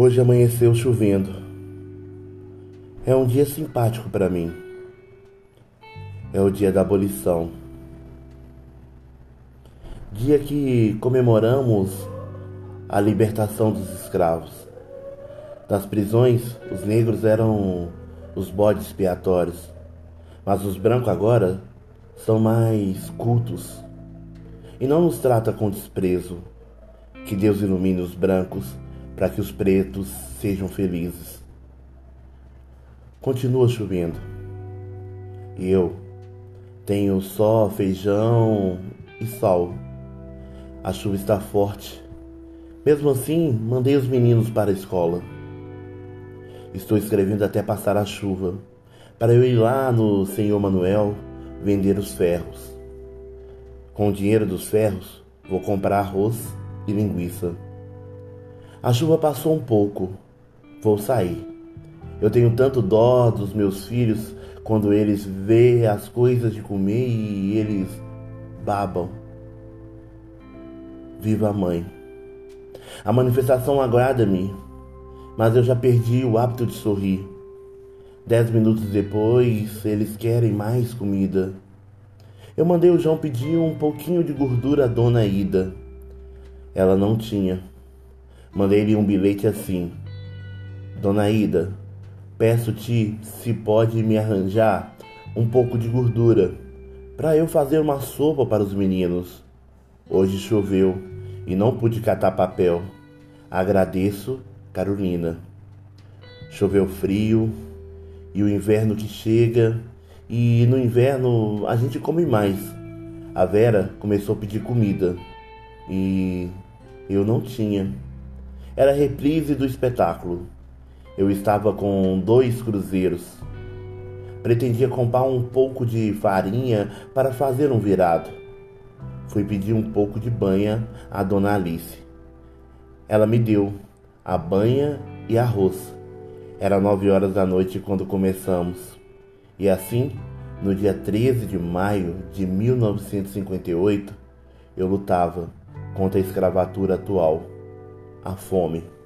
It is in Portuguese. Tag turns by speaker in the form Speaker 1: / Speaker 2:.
Speaker 1: Hoje amanheceu chovendo. É um dia simpático para mim. É o dia da abolição. Dia que comemoramos a libertação dos escravos. Das prisões, os negros eram os bodes expiatórios, mas os brancos agora são mais cultos e não nos trata com desprezo. Que Deus ilumine os brancos para que os pretos sejam felizes. Continua chovendo. E eu tenho só feijão e sal. A chuva está forte. Mesmo assim, mandei os meninos para a escola. Estou escrevendo até passar a chuva, para eu ir lá no Senhor Manuel vender os ferros. Com o dinheiro dos ferros, vou comprar arroz e linguiça. A chuva passou um pouco. Vou sair. Eu tenho tanto dó dos meus filhos quando eles vê as coisas de comer e eles babam. Viva a mãe. A manifestação agrada-me, mas eu já perdi o hábito de sorrir. Dez minutos depois, eles querem mais comida. Eu mandei o João pedir um pouquinho de gordura à dona Ida. Ela não tinha. Mandei-lhe um bilhete assim: Dona Ida, peço-te se pode me arranjar um pouco de gordura para eu fazer uma sopa para os meninos. Hoje choveu e não pude catar papel. Agradeço, Carolina. Choveu frio e o inverno que chega, e no inverno a gente come mais. A Vera começou a pedir comida e eu não tinha. Era reprise do espetáculo. Eu estava com dois cruzeiros. Pretendia comprar um pouco de farinha para fazer um virado. Fui pedir um pouco de banha à dona Alice. Ela me deu a banha e arroz. Era nove horas da noite quando começamos. E assim, no dia 13 de maio de 1958, eu lutava contra a escravatura atual a fome.